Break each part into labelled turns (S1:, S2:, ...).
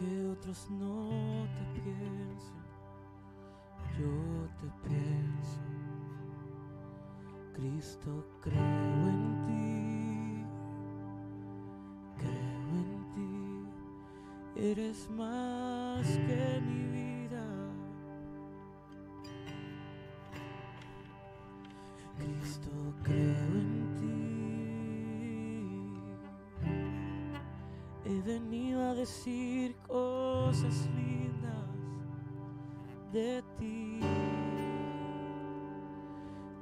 S1: Aunque otros no te piensen, yo te pienso. Cristo, creo en ti, creo en ti, eres más que mi cosas lindas de ti.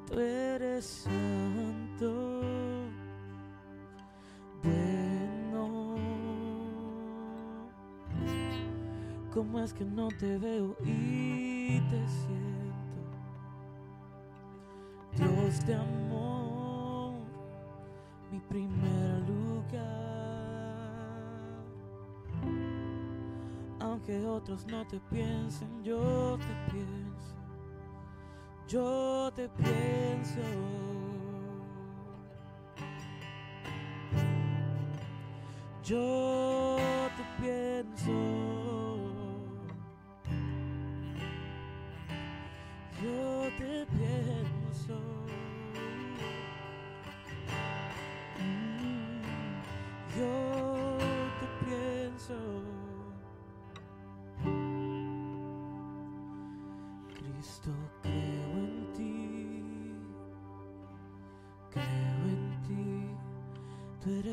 S1: Tú eres santo, bueno. ¿Cómo es que no te veo y te siento? Dios de amor, no te piensen, yo te pienso. Yo te pienso. Yo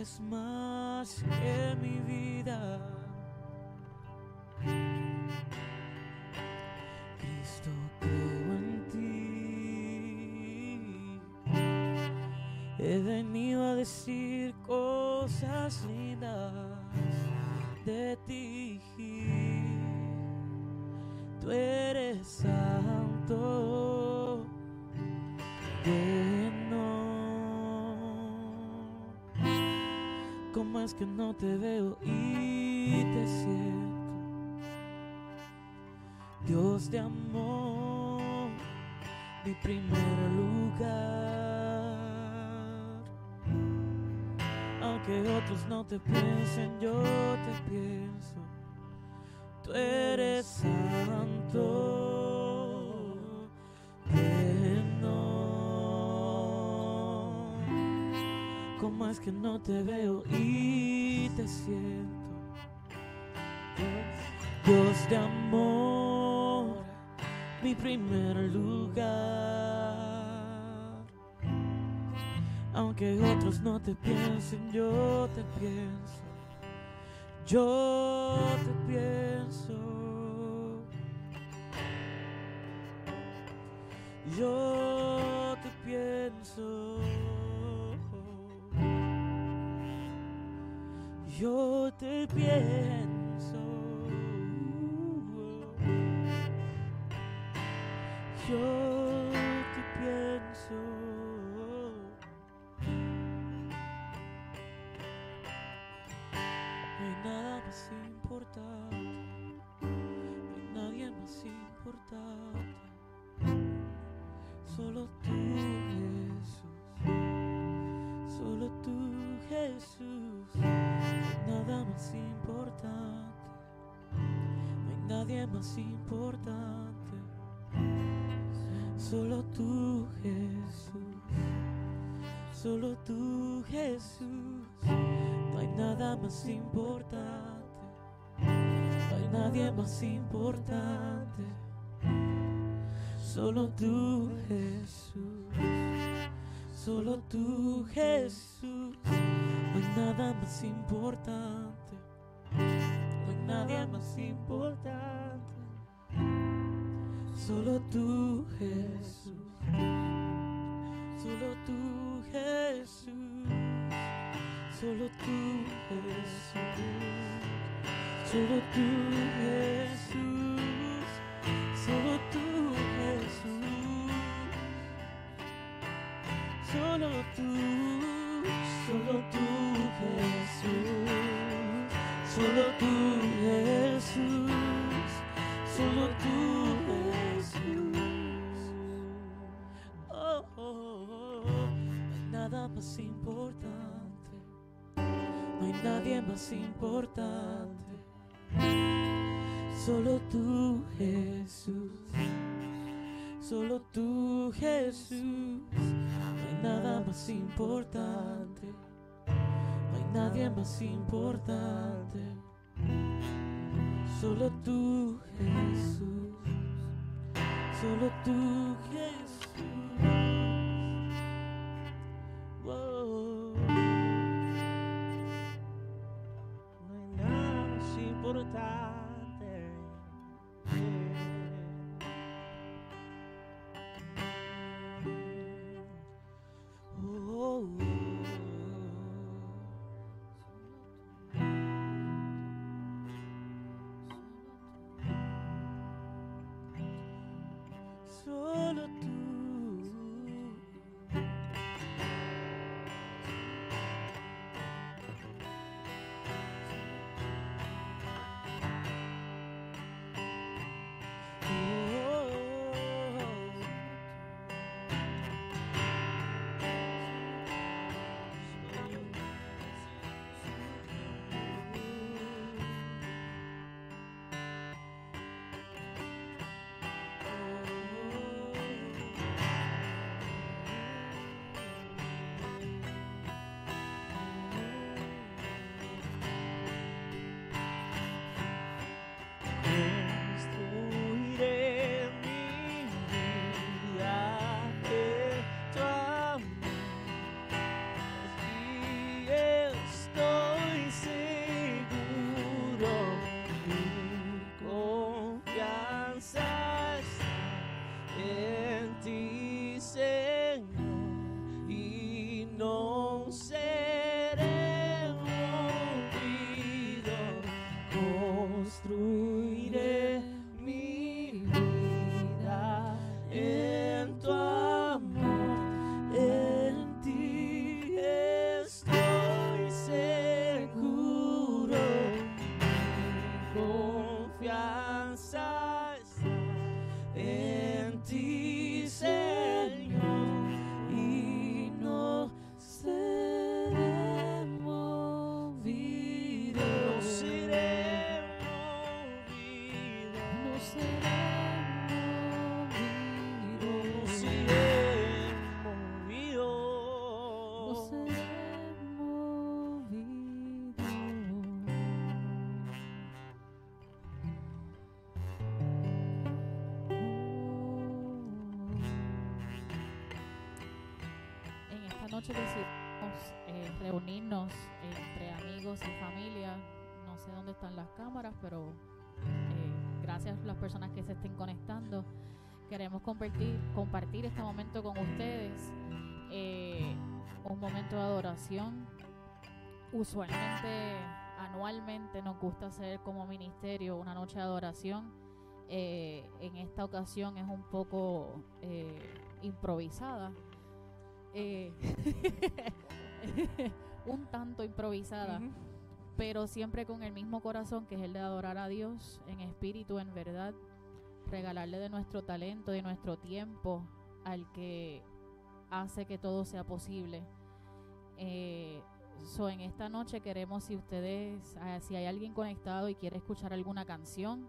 S1: eres más que mi vida. Cristo, creo en ti, he venido a decir cosas lindas de ti. Tú eres santo, es que no te veo y te siento? Dios de amor, mi primer lugar. Aunque otros no te piensen, yo te pienso. Tú eres santo, ¿Cómo es que no te veo y te siento? Dios de amor, mi primer lugar. Aunque otros no te piensen, yo te pienso. Yo te pienso. Yo te pienso. Yo te pienso. Yo te pienso. No hay nada más importante, no hay nadie más importante, solo tú Jesús, solo tú Jesús, importante, no hay nadie más importante, solo tú Jesús, solo tú Jesús. No hay nada más importante, no hay nadie más importante, solo tú Jesús, solo tú Jesús. No hay nada más importante, no hay nadie más importante, solo tú Jesús, solo tú Jesús. Solo tú, Jesús. Solo tú, Jesús. Solo tú, Jesús. Solo tú, solo nadie más importante.
S2: Solo tú, Jesús. Solo tú, Jesús. No hay nada más importante. No hay nadie más importante. Solo tú, Jesús. Solo tú, Jesús.
S3: Noche decidimos eh, reunirnos entre amigos y familia. No sé dónde están las cámaras, pero eh, gracias a las personas que se estén conectando. Queremos compartir, compartir este momento con ustedes. eh, un momento de adoración. Usualmente, anualmente, nos gusta hacer como ministerio una noche de adoración. Eh, en esta ocasión es un poco eh, improvisada. Eh, un tanto improvisada, pero siempre con el mismo corazón que es el de adorar a Dios en espíritu, en verdad, regalarle de nuestro talento, de nuestro tiempo al que hace que todo sea posible. Eh, so, en esta noche queremos, si ustedes, ah, si hay alguien conectado y quiere escuchar alguna canción,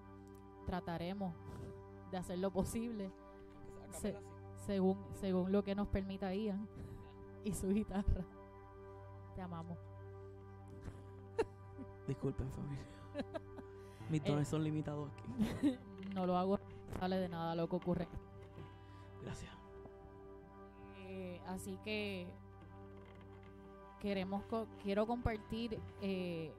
S3: trataremos de hacer lo posible. Se- según, según lo que nos permita Ian y su guitarra. Te amamos.
S2: Disculpen, familia. Mis
S3: Eh.
S2: dones son limitados aquí.
S3: no lo hago, sale de nada lo que ocurre.
S2: Gracias.
S3: Eh, así que queremos co- quiero compartir eh,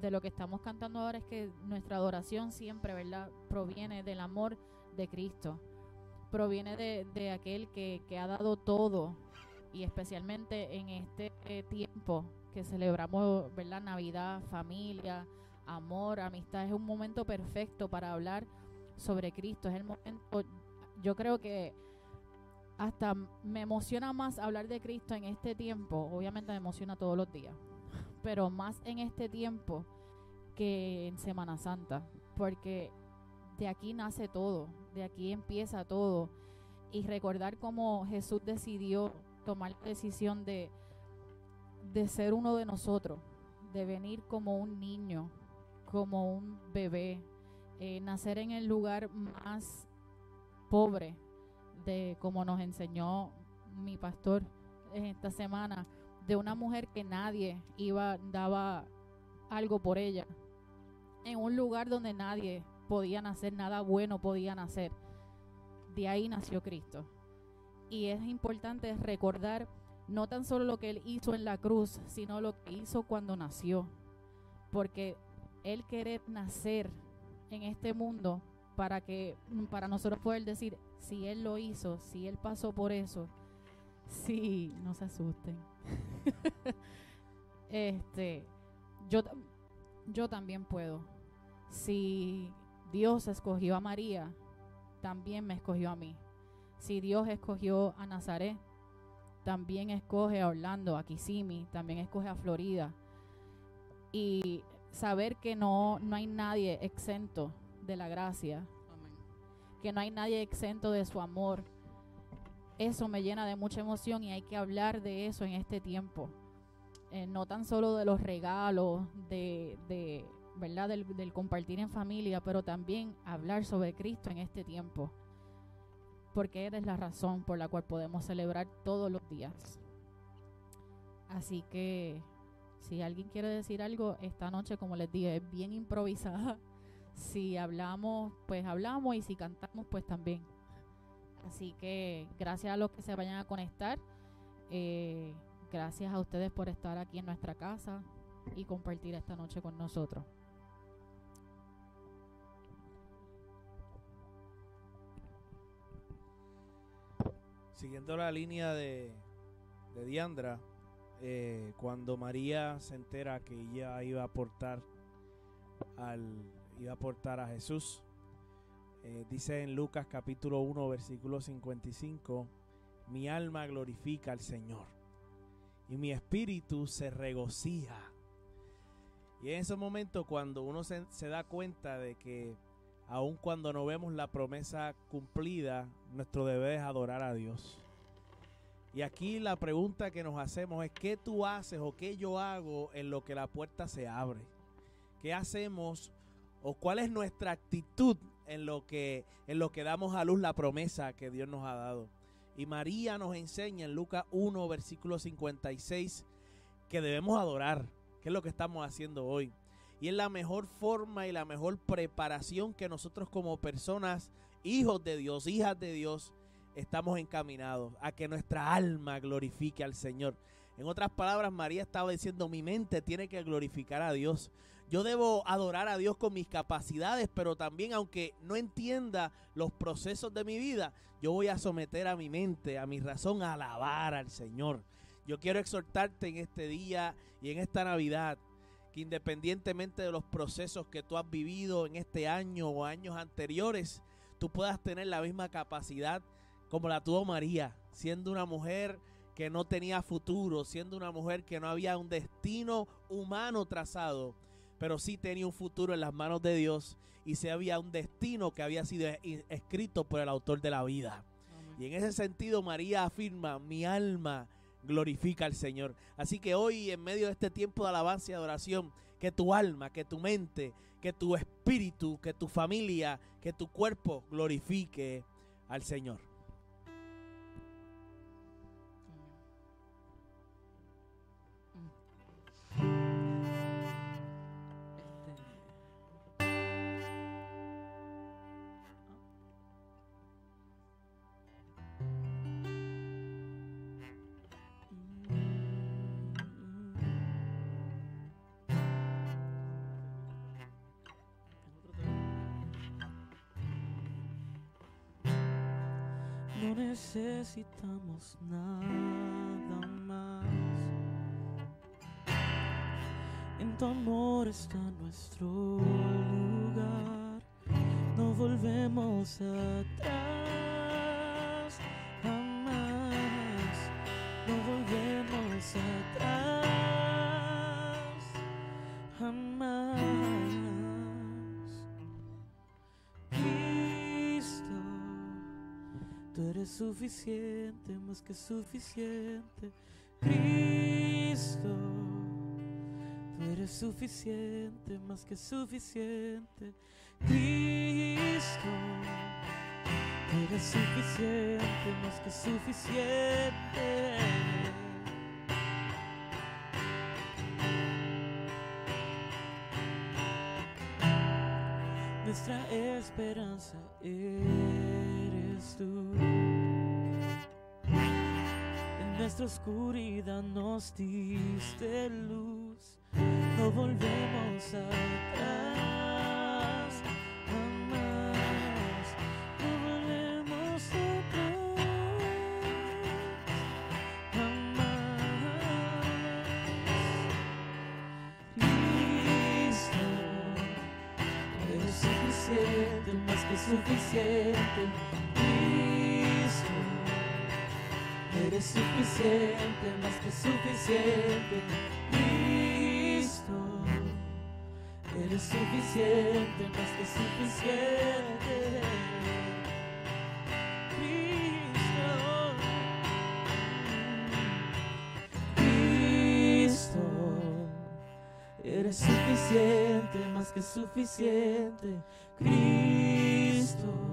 S3: de lo que estamos cantando ahora es que nuestra adoración siempre, ¿verdad? Proviene del amor de Cristo. Proviene de, aquel que, que ha dado todo y especialmente en este eh, tiempo que celebramos, ¿verdad? Navidad, familia, amor, amistad. Es un momento perfecto para hablar sobre Cristo. Es el momento, yo creo que hasta me emociona más hablar de Cristo en este tiempo. Obviamente me emociona todos los días, pero más en este tiempo que en Semana Santa, porque de aquí nace todo, de aquí empieza todo. Y recordar cómo Jesús decidió tomar la decisión de, de ser uno de nosotros, de venir como un niño, como un bebé, eh, nacer en el lugar más pobre de como nos enseñó mi pastor esta semana, de una mujer que nadie iba, daba algo por ella, en un lugar donde nadie podía nacer, nada bueno podía nacer. De ahí nació Cristo. Y es importante recordar no tan solo lo que Él hizo en la cruz, sino lo que hizo cuando nació. Porque Él querer nacer en este mundo para que para nosotros poder decir si él lo hizo, si él pasó por eso, sí, no se asusten. este, yo yo también puedo. Si Dios escogió a María, también me escogió a mí. Si Dios escogió a Nazaret, también escoge a Orlando, a Kissimmee, también escoge a Florida. Y saber que no, no hay nadie exento de la gracia, que no hay nadie exento de su amor. Eso me llena de mucha emoción y hay que hablar de eso en este tiempo. Eh, no tan solo de los regalos, de, de ¿verdad? Del, del, compartir en familia, pero también hablar sobre Cristo en este tiempo. Porque eres la razón por la cual podemos celebrar todos los días. Así que si alguien quiere decir algo, esta noche, como les dije, es bien improvisada. Si hablamos, pues hablamos y si cantamos, pues también. Así que gracias a los que se vayan a conectar. Eh, gracias a ustedes por estar aquí en nuestra casa y compartir esta noche con nosotros.
S4: Siguiendo la línea de, Diandra, eh, cuando María se entera que ella iba a aportar al iba a aportar a Jesús eh, dice en Lucas capítulo 1 versículo 55 mi alma glorifica al Señor y mi espíritu se regocija y en ese momento cuando uno se da cuenta de que aun cuando no vemos la promesa cumplida nuestro deber es adorar a Dios y aquí la pregunta que nos hacemos es, ¿qué tú haces o qué yo hago en lo que la puerta se abre? ¿Qué hacemos o cuál es nuestra actitud en lo que, en lo que damos a luz la promesa que Dios nos ha dado? Y María nos enseña en Lucas 1, versículo 56, que debemos adorar, que es lo que estamos haciendo hoy. Y es la mejor forma y la mejor preparación que nosotros como personas, hijos de Dios, hijas de Dios, estamos encaminados a que nuestra alma glorifique al Señor. En otras palabras, María estaba diciendo, mi mente tiene que glorificar a Dios. Yo debo adorar a Dios con mis capacidades, pero también aunque no entienda los procesos de mi vida, yo voy a someter a mi mente, a mi razón, a alabar al Señor. Yo quiero exhortarte en este día y en esta Navidad que independientemente de los procesos que tú has vivido en este año o años anteriores, tú puedas tener la misma capacidad como la tuvo María, siendo una mujer que no tenía futuro, siendo una mujer que no había un destino humano trazado, pero sí tenía un futuro en las manos de Dios y se había un destino que había sido escrito por el autor de la vida. Y en ese sentido María afirma, mi alma glorifica al Señor. Así que hoy en medio de este tiempo de alabanza y adoración, que tu alma, que tu mente, que tu espíritu, que tu familia, que tu cuerpo glorifique al Señor.
S1: Necesitamos nada más. En tu amor está nuestro lugar. No volvemos atrás suficiente, más que suficiente. Cristo, Tú eres suficiente, más que suficiente. Cristo, tú eres suficiente, más que suficiente. Nuestra esperanza eres tú. Nuestra oscuridad nos diste luz, no volvemos atrás. Jamás, no volvemos atrás. Jamás. Cristo. Eres suficiente, más que suficiente, Eres suficiente, más que suficiente, Cristo. Eres suficiente, más que suficiente, Cristo. Cristo. Eres suficiente, más que suficiente, Cristo.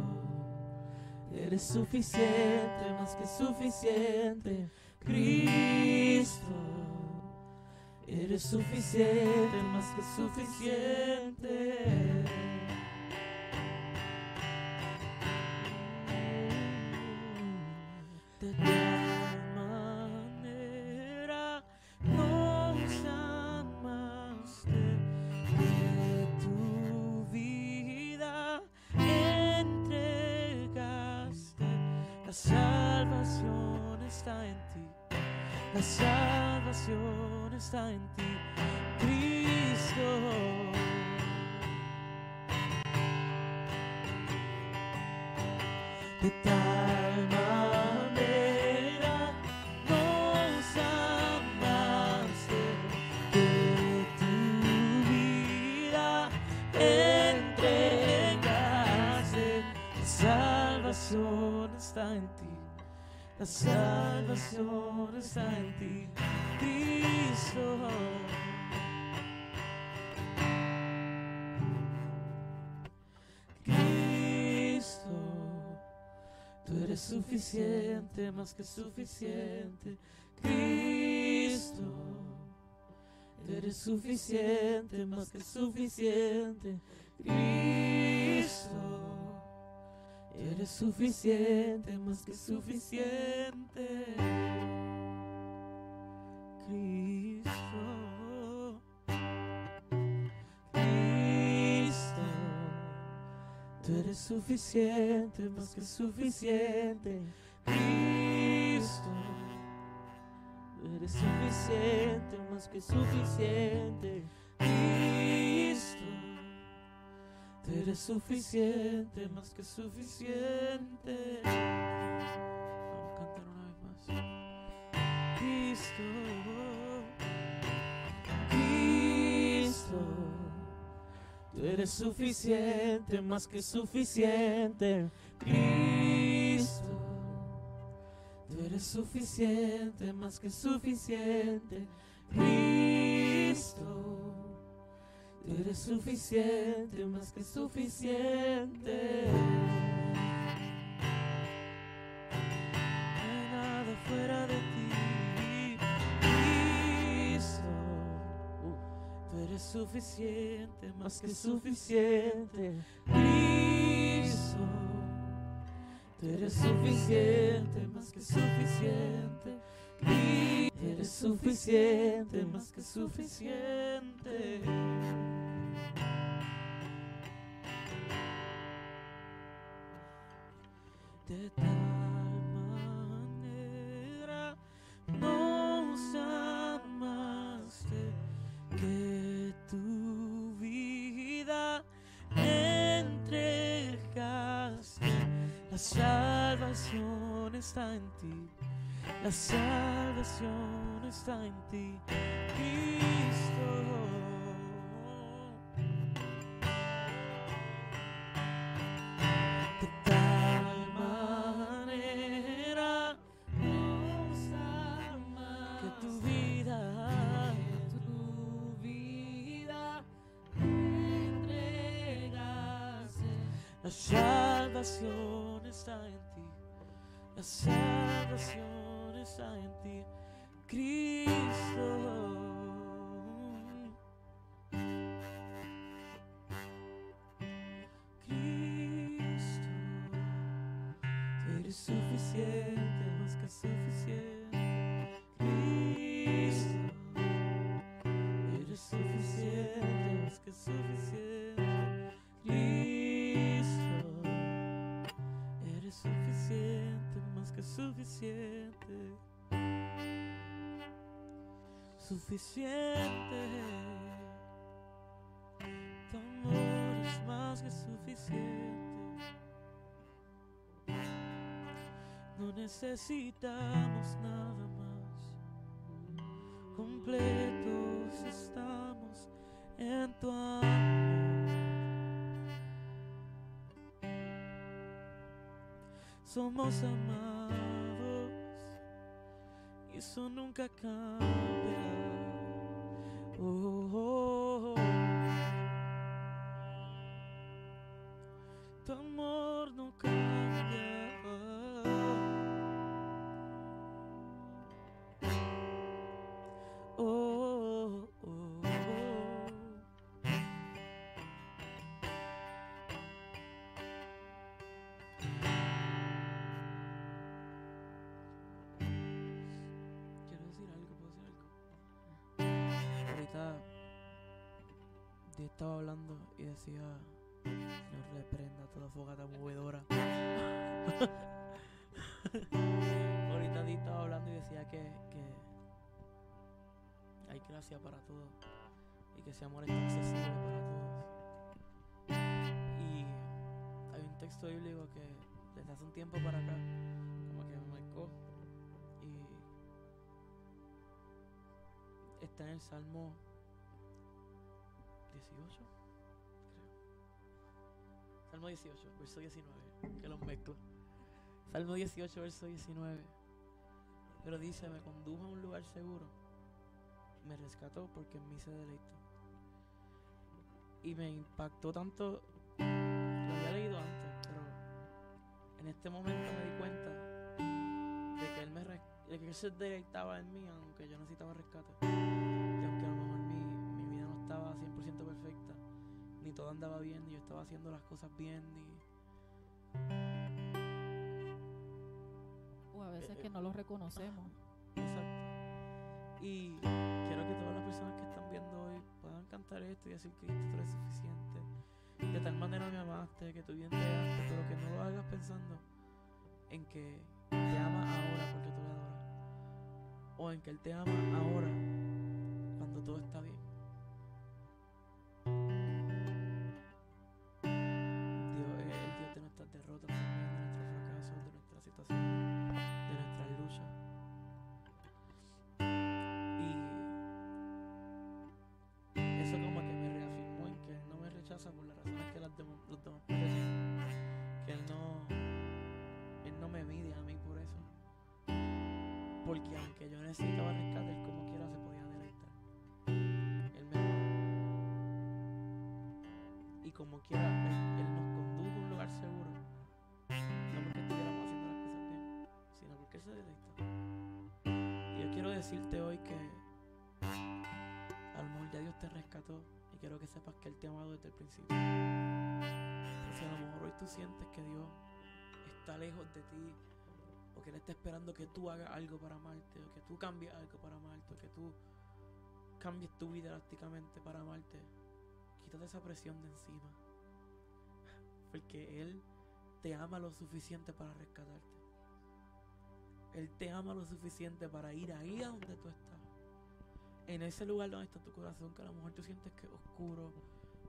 S1: Eres suficiente, más que suficiente, Cristo. Eres suficiente, más que suficiente. Salvación está en ti. La salvación está en ti, Cristo. Está en ti. La salvación está en ti, Cristo. Cristo, tú eres suficiente, más que suficiente, Cristo. Tú eres suficiente, más que suficiente, Cristo. Eres suficiente, más que suficiente. Cristo. Cristo. Tú eres suficiente, más que suficiente. Cristo. Tú eres suficiente, más que suficiente. Cristo. Eres suficiente, más que suficiente. Vamos a cantar una vez más. Cristo, Cristo, tú eres suficiente, más que suficiente. Cristo, tú eres suficiente, más que suficiente. Cristo. Tú eres suficiente, más que suficiente. No hay nada fuera de ti, Cristo. Tú eres suficiente, más que suficiente, Cristo. Tú eres suficiente, más que suficiente, Cristo. Eres suficiente, más que suficiente. De tal manera nos amaste que tu vida entregaste. La salvación está en ti. La salvación está en ti. Suficiente. Suficiente. Tu amor es más que suficiente. No necesitamos nada más. Completos estamos en tu amor. Somos amados y eso nunca cambia. Oh, oh, oh. Tu amor no Dios estaba hablando y decía, Señor reprenda toda fogata movedora. Ahorita Dios estaba hablando y decía que, que hay gracia para todos y que ese amor está accesible para todos. Y hay un texto bíblico que desde hace un tiempo para acá como que me marcó y está en el Salmo 18, creo. Salmo 18, verso 19, que los mezclo. Salmo 18, verso 19. Pero dice, me condujo a un lugar seguro, me rescató porque en mí se deleitó. Y me impactó tanto, lo había leído antes, pero en este momento me di cuenta de que él, me de que él se deleitaba en mí, aunque yo necesitaba rescate. Estaba 100% perfecta, ni todo andaba bien, ni yo estaba haciendo las cosas bien, ni...
S3: O a veces
S1: Eh,
S3: que no lo reconocemos.
S1: Exacto. Y quiero que todas las personas que están viendo hoy puedan cantar esto y decir que tú eres suficiente. De tal manera me amaste, que tú bien te amaste, pero que no lo hagas pensando en que te ama ahora porque tú le adoras. O en que Él te ama ahora cuando todo está bien. Porque aunque yo necesitaba rescate, Él como quiera se podía deleitar. Él me. Y como quiera, él, él nos condujo a un lugar seguro. No porque estuviéramos haciendo las cosas bien, sino porque Él se deleitó. Y yo quiero decirte hoy que a lo mejor ya Dios te rescató y quiero que sepas que Él te ha amado desde el principio. Si a lo mejor hoy tú sientes que Dios está lejos de ti, o que Él está esperando que tú hagas algo para amarte, que tú cambies algo para amarte, que tú cambies tu vida drásticamente para amarte, quítate esa presión de encima. Porque Él te ama lo suficiente para rescatarte. Él te ama lo suficiente para ir ahí a donde tú estás. En ese lugar donde está tu corazón, que a lo mejor tú sientes que es oscuro,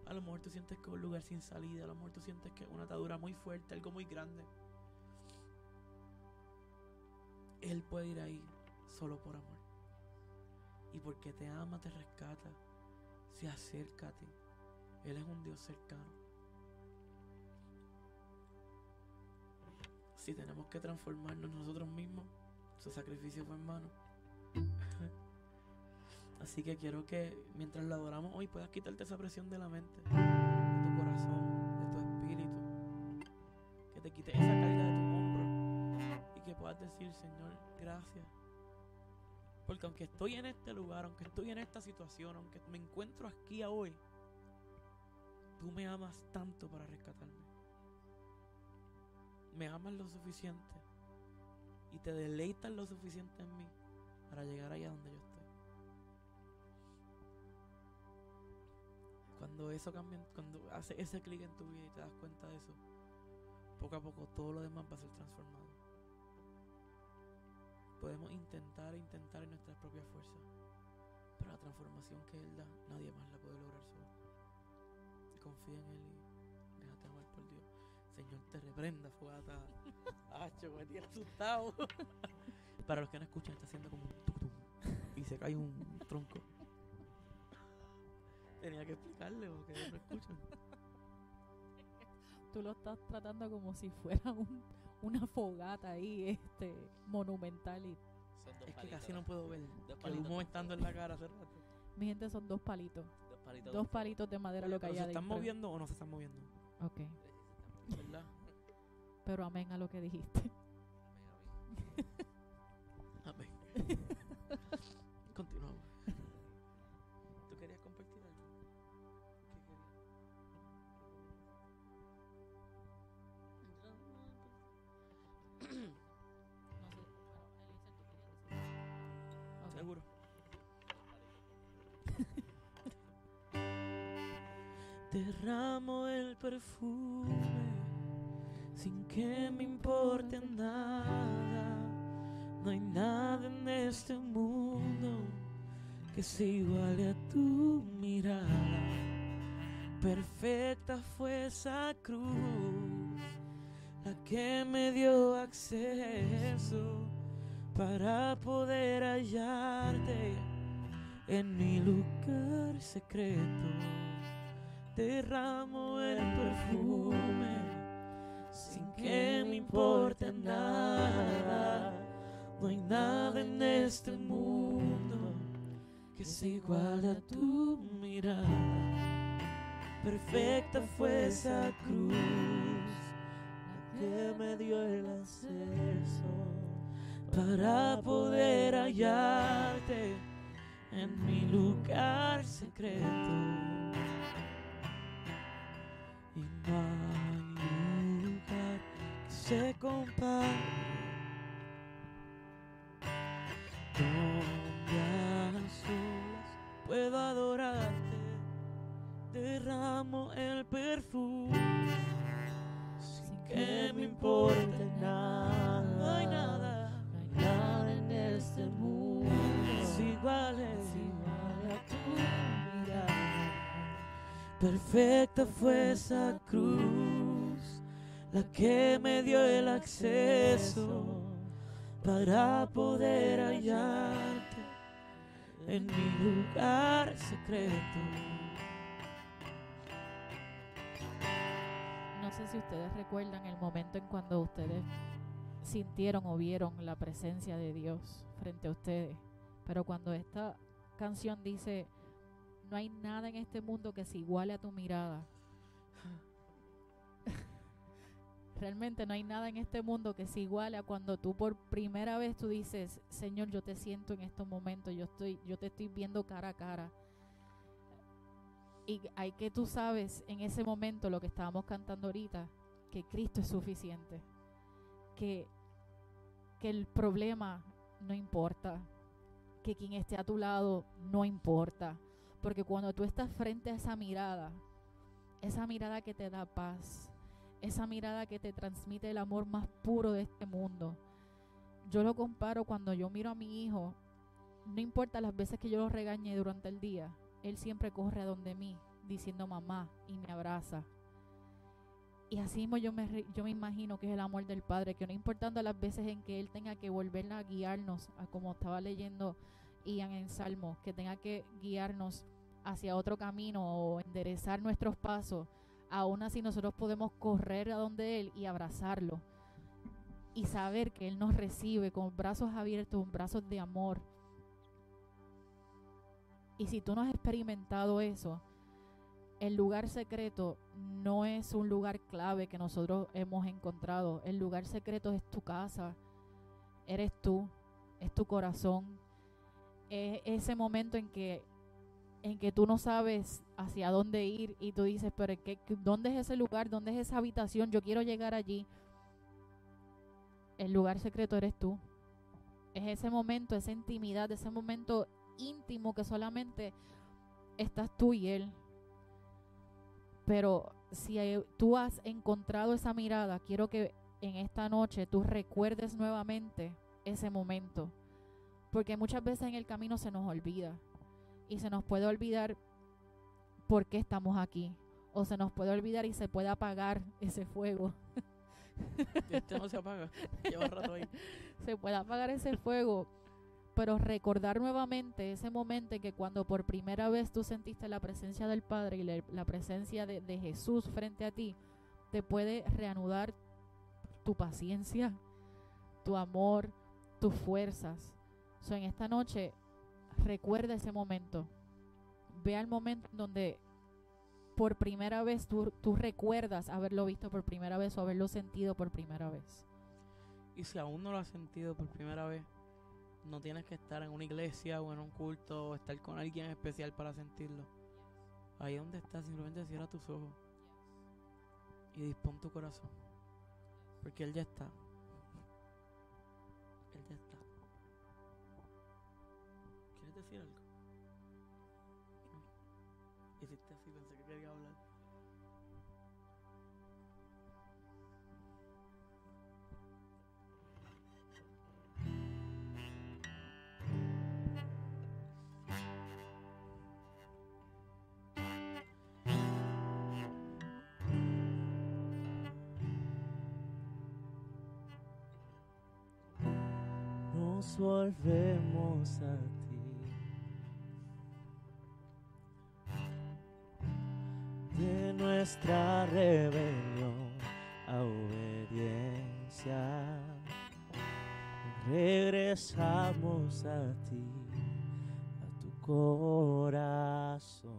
S1: a lo mejor tú sientes que es un lugar sin salida, a lo mejor tú sientes que es una atadura muy fuerte, algo muy grande. Él puede ir ahí solo por amor. Y porque te ama, te rescata, se acerca a ti. Él es un Dios cercano. Si tenemos que transformarnos nosotros mismos, su sacrificio fue en vano. Así que quiero que mientras lo adoramos hoy puedas quitarte esa presión de la mente, de tu corazón, de tu espíritu. Decir, Señor, gracias. Porque aunque estoy en este lugar, aunque estoy en esta situación, aunque me encuentro aquí a hoy, tú me amas tanto para rescatarme. Me amas lo suficiente y te deleitas lo suficiente en mí para llegar allá donde yo estoy. Cuando eso cambia, cuando hace ese clic en tu vida y te das cuenta de eso, poco a poco todo lo demás va a ser transformado. Podemos intentar e intentar en nuestras propias fuerzas, pero la transformación que Él da, nadie más la puede lograr solo. Confía en Él y déjate amar por Dios. Señor, te reprenda, fogata. Hacho, me tiene asustado. Para los que no escuchan, está haciendo como un tutum y se cae un tronco. Tenía que explicarle porque no escuchan.
S3: Tú lo estás tratando como si fuera un, una fogata ahí, este, monumental. Y
S2: Son dos
S1: Es que
S2: palitos,
S1: casi no puedo ver.
S2: Dos
S1: Que el
S2: palitos.
S1: humo estando en la cara hace rato.
S3: mi gente son dos palitos.
S2: Dos palitos.
S3: Dos palitos de madera lo que hay
S1: ¿Se están
S3: adentro.
S1: moviendo o no se están moviendo?
S3: Ok.
S1: ¿Verdad?
S3: Pero amén a lo que dijiste.
S1: Perfume sin que me importe nada. No hay nada en este mundo que se iguale a tu mirada. Perfecta fue esa cruz, la que me dio acceso para poder hallarte en mi lugar secreto. Derramo el perfume sin que me importe nada. No hay nada en este mundo que se iguale a tu mirada. Perfecta fue esa cruz, la que me dio el acceso para poder hallarte en mi lugar secreto. Se compare donde a solas puedo adorarte. Derramo el perfume sin que me importe nada. No hay nada, no hay nada en este mundo es igual, es igual a tu mirada. Perfecta fue esa cruz, la que me dio el acceso para poder hallarte en mi lugar secreto.
S3: No sé si ustedes recuerdan el momento en cuando ustedes sintieron o vieron la presencia de Dios frente a ustedes. Pero cuando esta canción dice, no hay nada en este mundo que se iguale a tu mirada. Realmente no hay nada en este mundo que se iguale a cuando tú por primera vez tú dices, Señor, yo te siento en estos momentos, yo estoy, yo te estoy viendo cara a cara. Y hay que tú sabes en ese momento lo que estábamos cantando ahorita, que Cristo es suficiente. Que, que el problema no importa. Que quien esté a tu lado no importa. Porque cuando tú estás frente a esa mirada, esa mirada que te da paz, esa mirada que te transmite el amor más puro de este mundo. Yo lo comparo cuando yo miro a mi hijo, no importa las veces que yo lo regañe durante el día, él siempre corre a donde mí diciendo mamá y me abraza. Y así mismo yo me, yo me imagino que es el amor del Padre, que no importando las veces en que Él tenga que volver a guiarnos, a como estaba leyendo Ian en Salmo, que tenga que guiarnos hacia otro camino o enderezar nuestros pasos, aún así nosotros podemos correr a donde Él y abrazarlo y saber que Él nos recibe con brazos abiertos, con brazos de amor. Y si tú no has experimentado eso, el lugar secreto no es un lugar clave que nosotros hemos encontrado. El lugar secreto es tu casa. eres tú, es tu corazón, es ese momento en que en que tú no sabes hacia dónde ir y tú dices, pero ¿qué, ¿dónde es ese lugar? ¿Dónde es esa habitación? Yo quiero llegar allí. El lugar secreto eres tú. Es ese momento, esa intimidad, ese momento íntimo que solamente estás tú y Él. Pero si tú has encontrado esa mirada, quiero que en esta noche tú recuerdes nuevamente ese momento. Porque muchas veces en el camino se nos olvida. Y se nos puede olvidar por qué estamos aquí. O se nos puede olvidar y se puede apagar ese fuego.
S2: Este no se apaga. Lleva rato ahí.
S3: Se puede apagar ese fuego pero recordar nuevamente ese momento en que cuando por primera vez tú sentiste la presencia del Padre y la, presencia de, Jesús frente a ti, te puede reanudar tu paciencia, tu amor, tus fuerzas. So, en esta noche, recuerda ese momento. Ve al momento donde por primera vez tú, recuerdas haberlo visto por primera vez o haberlo sentido por primera vez.
S2: Y si aún no lo has sentido por primera vez, no tienes que estar en una iglesia o en un culto o estar con alguien especial para sentirlo. Ahí donde estás, simplemente cierra tus ojos y dispón tu corazón. Porque Él ya está. Él ya está. ¿Quieres decir algo? No. Hiciste así, pensé que quería hablar. volvemos a ti. Nuestra rebelión a obediencia, regresamos a ti, a tu corazón.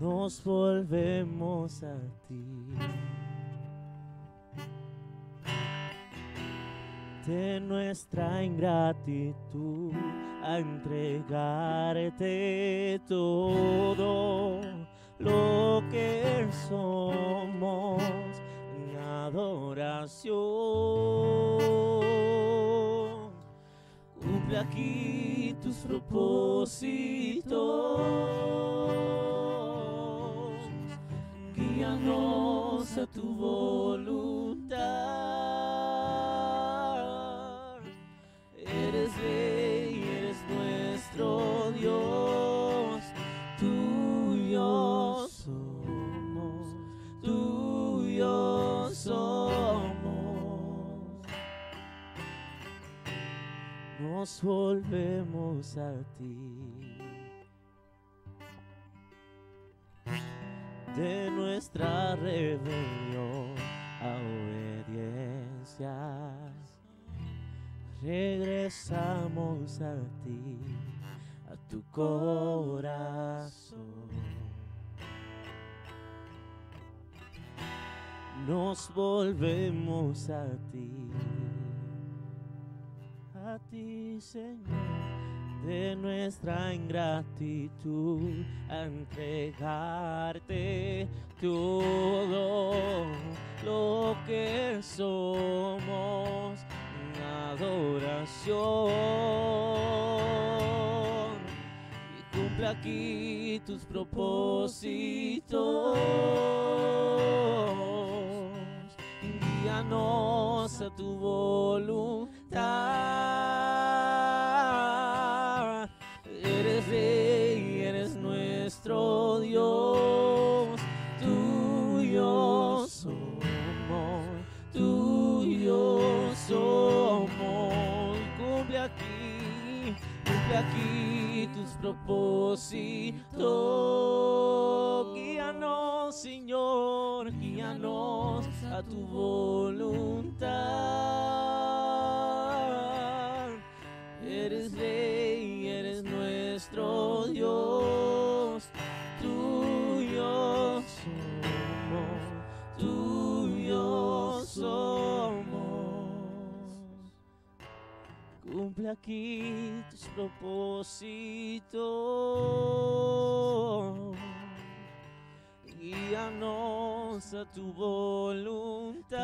S2: Nos volvemos a ti. De nuestra ingratitud a entregarte todo lo que somos en adoración. Cumple aquí tus propósitos, guíanos a tu voluntad. Nos volvemos a ti. De nuestra rebelión a obediencia, regresamos a ti, a tu corazón. Nos volvemos a ti a ti, Señor, de nuestra ingratitud entregarte todo lo que somos en adoración. Y cumple aquí tus propósitos. Guíanos a tu voluntad Eres rey, eres nuestro Dios, tuyo somos, tuyo somos. Cumple aquí, cumple aquí tus propósitos. Guíanos, Señor, guíanos a tu voluntad.
S4: Aquí tus propósitos. Guíanos a tu voluntad.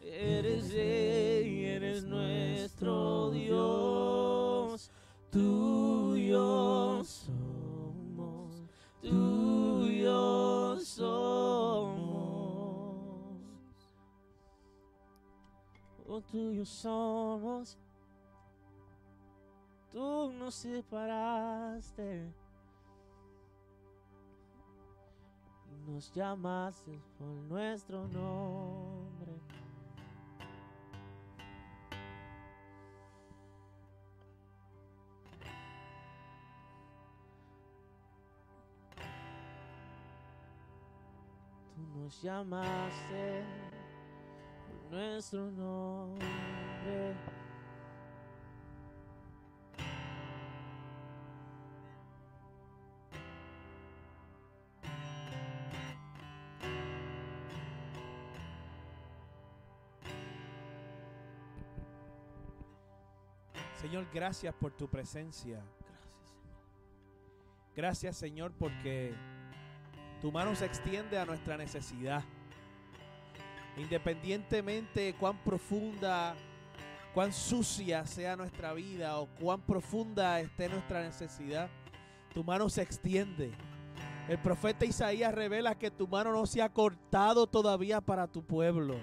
S4: Eres rey, eres nuestro Dios. Tuyo somos, tuyo somos. Oh, tuyo somos. Tú nos separaste. Nos llamaste por nuestro nombre. Tú nos llamaste nuestro nombre. Señor, gracias por tu presencia. Gracias, Señor, porque tu mano se extiende a nuestra necesidad. Independientemente de cuán profunda, cuán sucia sea nuestra vida o cuán profunda esté nuestra necesidad, tu mano se extiende. El profeta Isaías revela que tu mano no se ha cortado todavía para tu pueblo.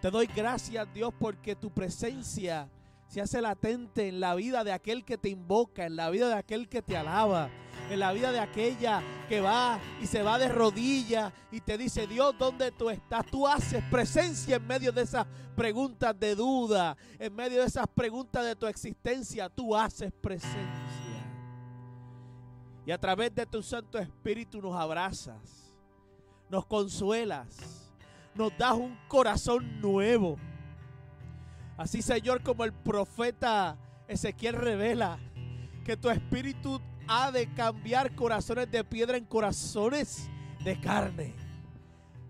S4: Te doy gracias, Dios, porque tu presencia se hace latente en la vida de aquel que te invoca, en la vida de aquel que te alaba, en la vida de aquella que va y se va de rodillas y te dice, Dios, ¿dónde tú estás? Tú haces presencia en medio de esas preguntas de duda, en medio de esas preguntas de tu existencia, tú haces presencia. Y a través de tu Santo Espíritu nos abrazas, nos consuelas, nos das un corazón nuevo. Así, Señor, como el profeta Ezequiel revela que tu espíritu ha de cambiar corazones de piedra en corazones de carne.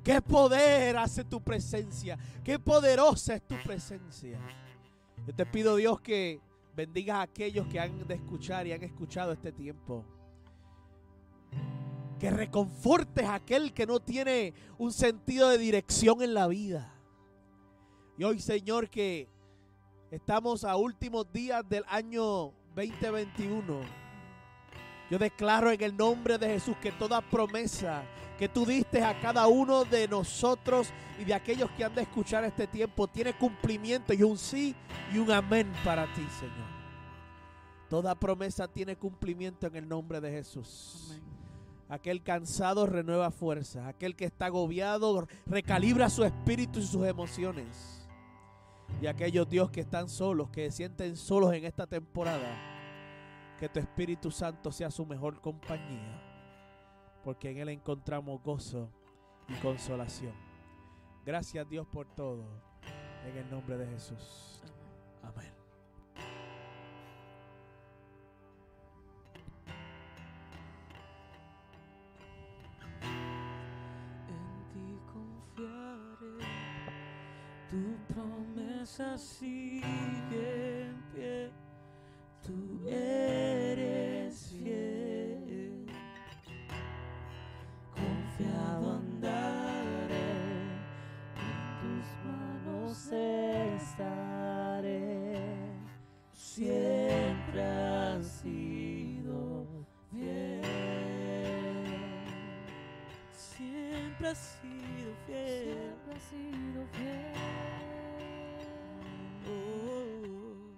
S4: Qué poder hace tu presencia. Qué poderosa es tu presencia. Yo te pido, Dios, que bendigas a aquellos que han de escuchar y han escuchado este tiempo. Que reconfortes a aquel que no tiene un sentido de dirección en la vida. Y hoy, Señor, que estamos a últimos días del año 2021. Yo declaro en el nombre de Jesús que toda promesa que tú diste a cada uno de nosotros y de aquellos que han de escuchar este tiempo tiene cumplimiento y un sí y un amén para ti, Señor. Toda promesa tiene cumplimiento en el nombre de Jesús.
S1: Amén.
S4: Aquel cansado renueva fuerzas. Aquel que está agobiado recalibra su espíritu y sus emociones. Y aquellos Dios que están solos, que se sienten solos en esta temporada, que tu Espíritu Santo sea su mejor compañía. Porque en Él encontramos gozo y consolación. Gracias Dios por todo. En el nombre de Jesús. Amén.
S1: En ti confiaré, tu promesa sigue en pie, tú eres Siempre sido fiel. Siempre has sido fiel. Oh.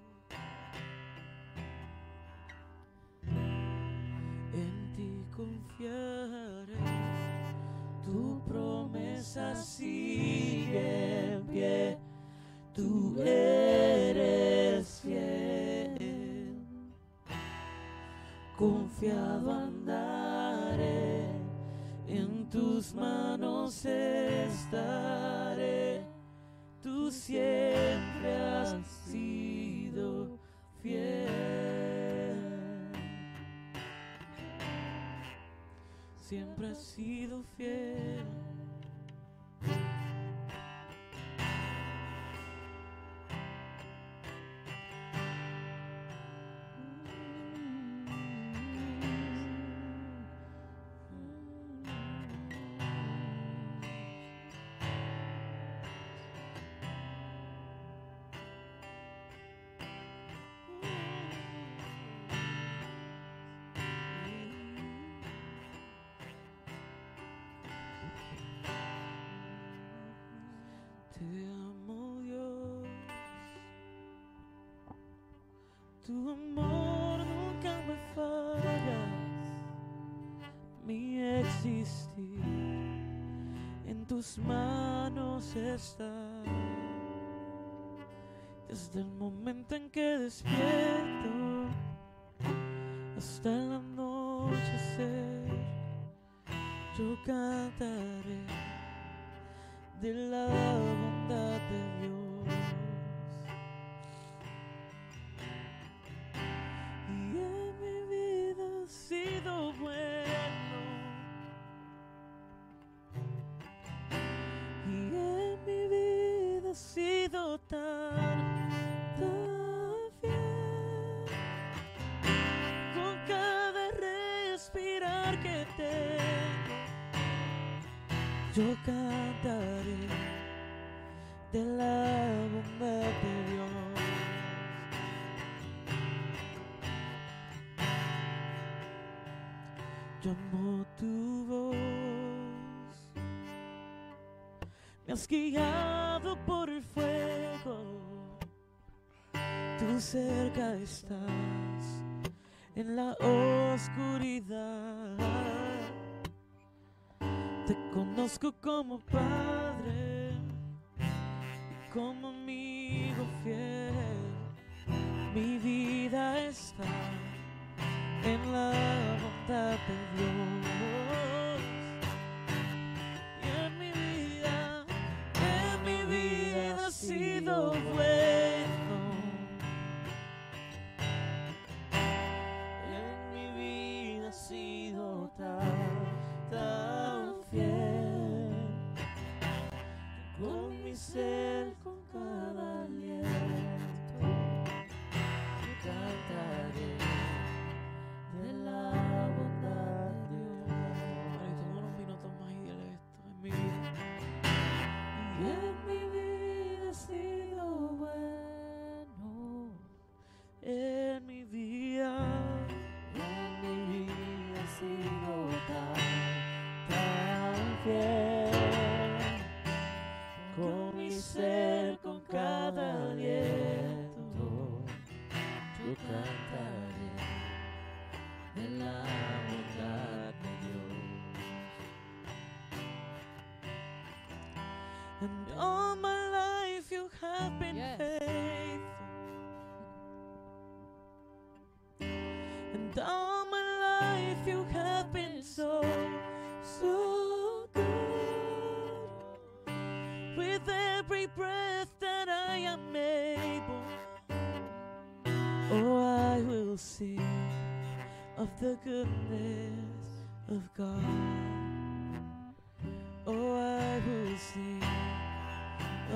S1: En ti confiaré, tu promesa sigue en pie, tú eres fiel. Confiado tus manos estaré, tú siempre has sido fiel. Siempre has sido fiel. Tu amor nunca me fallas, mi existir en tus manos está. Desde el momento en que despierto hasta el anochecer, yo cantaré de la bondad de Dios. Yo cantaré de la bondad de Dios. Yo amo tu voz. Me has guiado por el fuego. Tú cerca estás en la oscuridad. Te conozco como padre como amigo fiel. Mi vida está en la bondad de Dios. And all my life you have been
S3: Yes.
S1: faithful. And all my life you have been so, so good. With every breath that I am able, oh, I will sing of the goodness of God.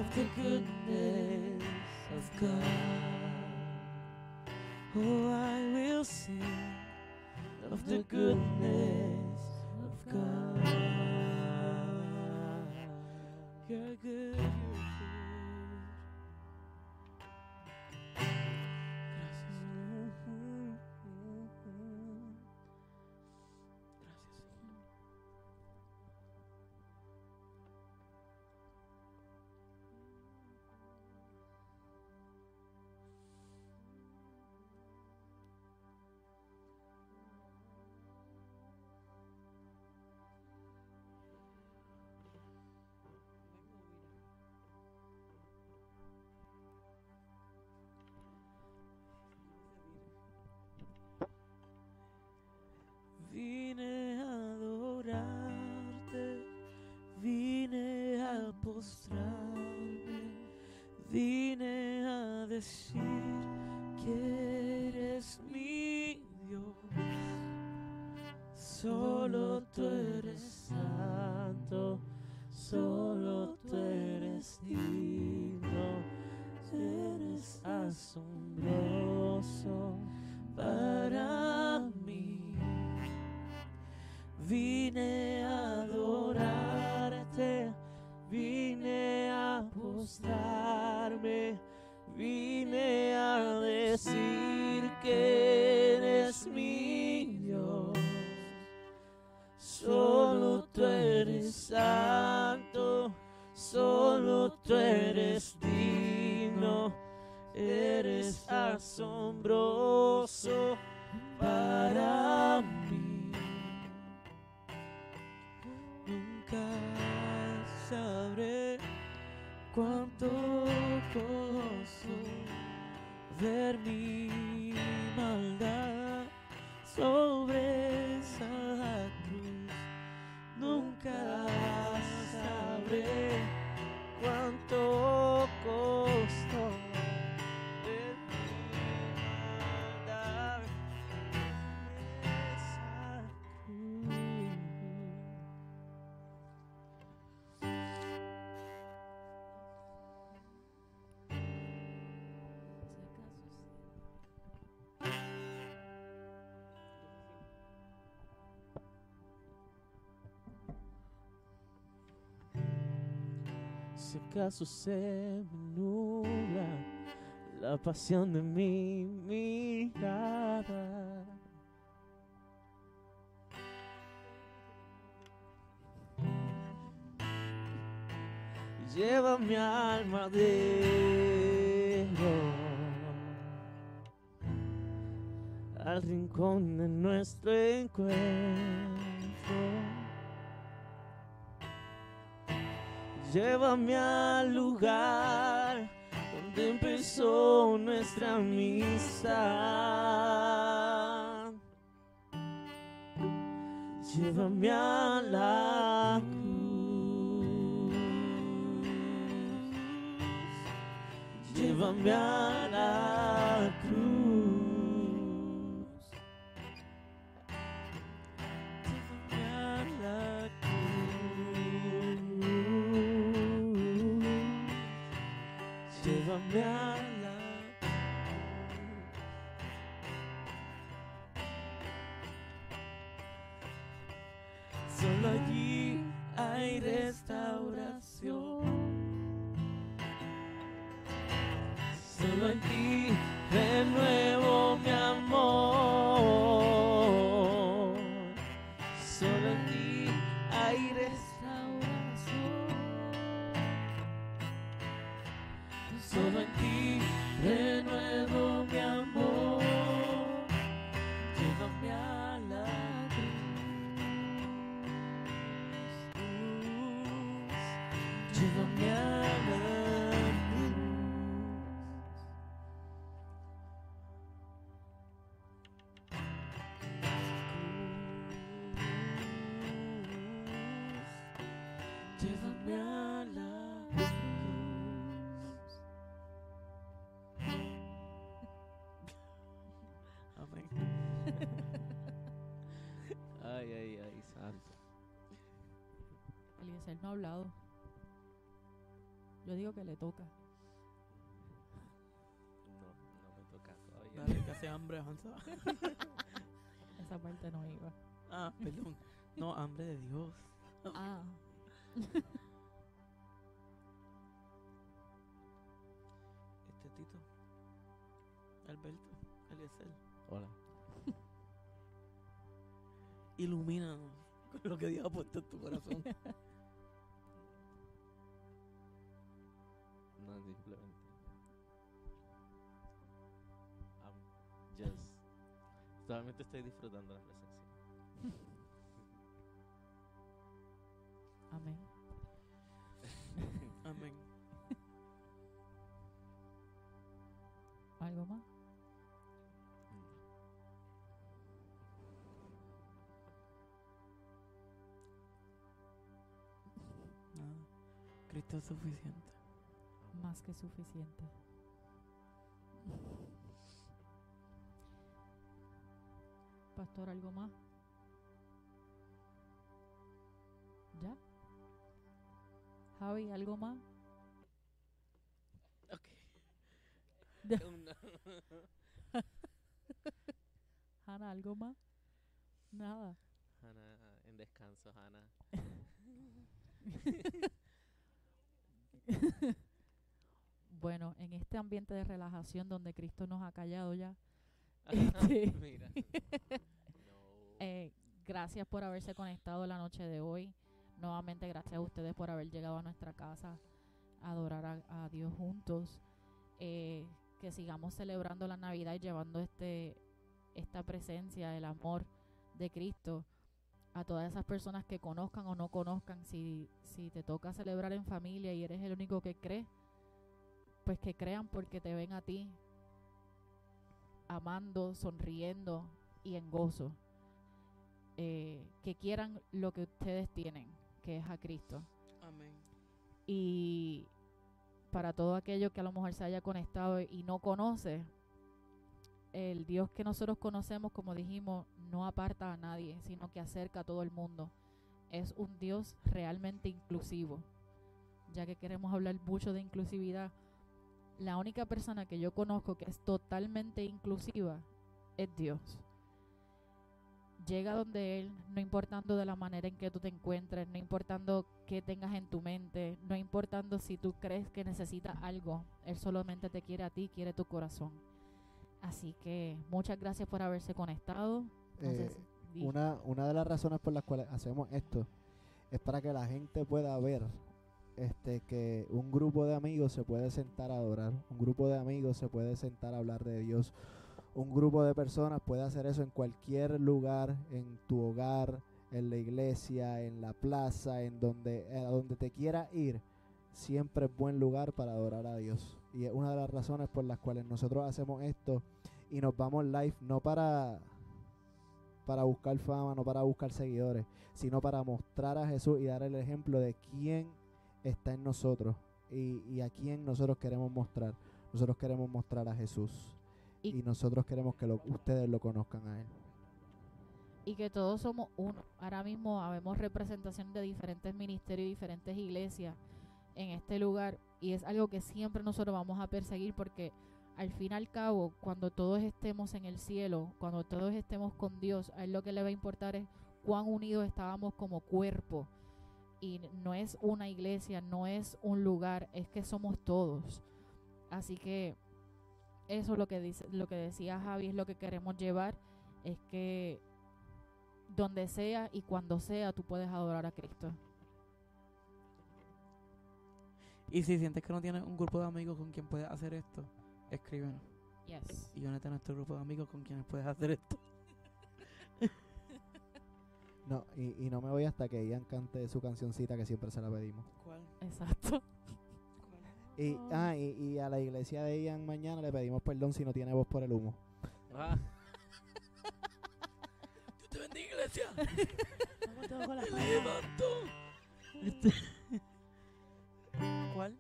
S1: Of the goodness of God. Oh, I will sing of the goodness decir que eres mi Dios. Solo tú eres santo, solo tú eres digno, eres asombroso
S2: Si acaso se me nubla la pasión de mi mirada. Lleva mi alma adentro al rincón de nuestro encuentro. Llévame al lugar donde empezó nuestra amistad. Llévame a la cruz. Llévame a la
S3: Eliezer no ha hablado. Yo digo que le toca.
S2: No, no me toca todavía.
S1: Dale, que hace hambre, avanza.
S3: Esa parte no iba.
S1: Ah, perdón. No, hambre de Dios.
S3: Ah,
S1: Este Tito. Alberto. Eliezer.
S2: Hola.
S1: Ilumínanos con lo que Dios ha puesto en tu corazón.
S2: Solamente estoy disfrutando la presencia.
S3: amén.
S1: Amén.
S3: ¿Algo más?
S1: Nada. Cristo es suficiente.
S3: Más que suficiente. Pastor, ¿algo más? ¿Ya? Javi, ¿algo más?
S1: Ok.
S3: Hanna, ¿algo más? Nada.
S2: Hanna, en descanso, Hanna.
S3: Bueno, en este ambiente de relajación donde Cristo nos ha callado ya, Este.
S2: Mira.
S3: Gracias por haberse conectado la noche de hoy. Nuevamente gracias a ustedes por haber llegado a nuestra casa a adorar a, a Dios juntos. Eh, que sigamos celebrando la Navidad y llevando este esta presencia, el amor de Cristo a todas esas personas que conozcan o no conozcan. Si, si te toca celebrar en familia y eres el único que cree, pues que crean porque te ven a ti amando, sonriendo y en gozo. Eh, que quieran lo que ustedes tienen, que es a Cristo.
S1: Amén.
S3: Y para todo aquello que a lo mejor se haya conectado y no conoce, el Dios que nosotros conocemos, como dijimos, no aparta a nadie, sino que acerca a todo el mundo. Es un Dios realmente inclusivo. Ya que queremos hablar mucho de inclusividad, la única persona que yo conozco que es totalmente inclusiva es Dios. Llega donde Él, no importando de la manera en que tú te encuentres, no importando qué tengas en tu mente, no importando si tú crees que necesitas algo, Él solamente te quiere a ti, quiere tu corazón. Así que muchas gracias por haberse conectado. Sé
S5: Eh, una, una de las razones por las cuales hacemos esto es para que la gente pueda ver este que un grupo de amigos se puede sentar a adorar, un grupo de amigos se puede sentar a hablar de Dios, un grupo de personas puede hacer eso en cualquier lugar, en tu hogar, en la iglesia, en la plaza, en donde a donde te quiera ir, siempre es buen lugar para adorar a Dios. Y es una de las razones por las cuales nosotros hacemos esto y nos vamos live no para para buscar fama, no para buscar seguidores, sino para mostrar a Jesús y dar el ejemplo de quién está en nosotros y, y a quién nosotros queremos mostrar. Nosotros queremos mostrar a Jesús
S3: Y-
S5: y, nosotros queremos que lo- ustedes lo conozcan a Él.
S3: y que todos somos uno. Ahora mismo habemos representación de diferentes ministerios y diferentes iglesias en este lugar y es algo que siempre nosotros vamos a perseguir porque al fin y al cabo, cuando todos estemos en el cielo, cuando todos estemos con Dios, a él lo que le va a importar es cuán unidos estábamos como cuerpo. Y no es una iglesia, no es un lugar, es que somos todos. Así que eso es lo que dice, lo que decía Javi, es lo que queremos llevar, es que donde sea y cuando sea tú puedes adorar a Cristo.
S1: Y si sientes que no tienes un grupo de amigos con quien puedes hacer esto, escríbenos.
S3: Yes.
S1: Y únete a nuestro grupo de amigos con quienes puedes hacer esto.
S5: No, y, y no me voy hasta que Ian cante su cancioncita que siempre se la pedimos.
S1: ¿Cuál?
S3: Exacto.
S5: Y, ah, y, y a la iglesia de Ian mañana le pedimos perdón si no tiene voz por el humo.
S2: Ah,
S1: Dios te bendiga, iglesia.
S3: Palma.
S1: levanto. Este- ¿Cuál?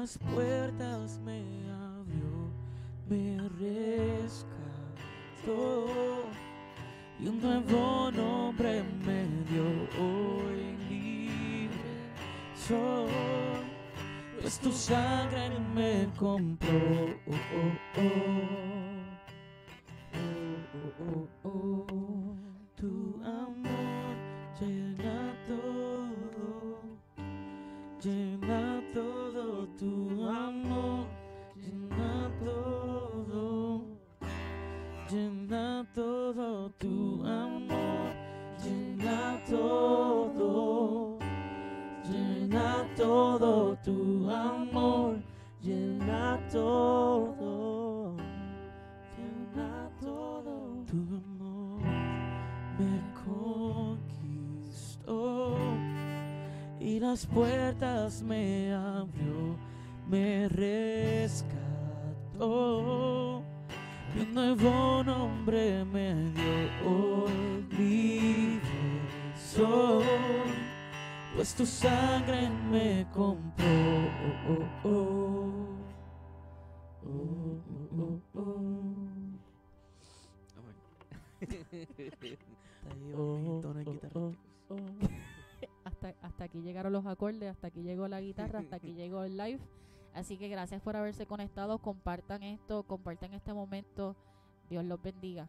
S1: Las puertas me abrió, me rescató y un nuevo nombre me dio hoy libre soy, pues tu sangre me compró. Puertas
S3: Así que gracias por haberse conectado. Compartan esto, compartan este momento. Dios los bendiga.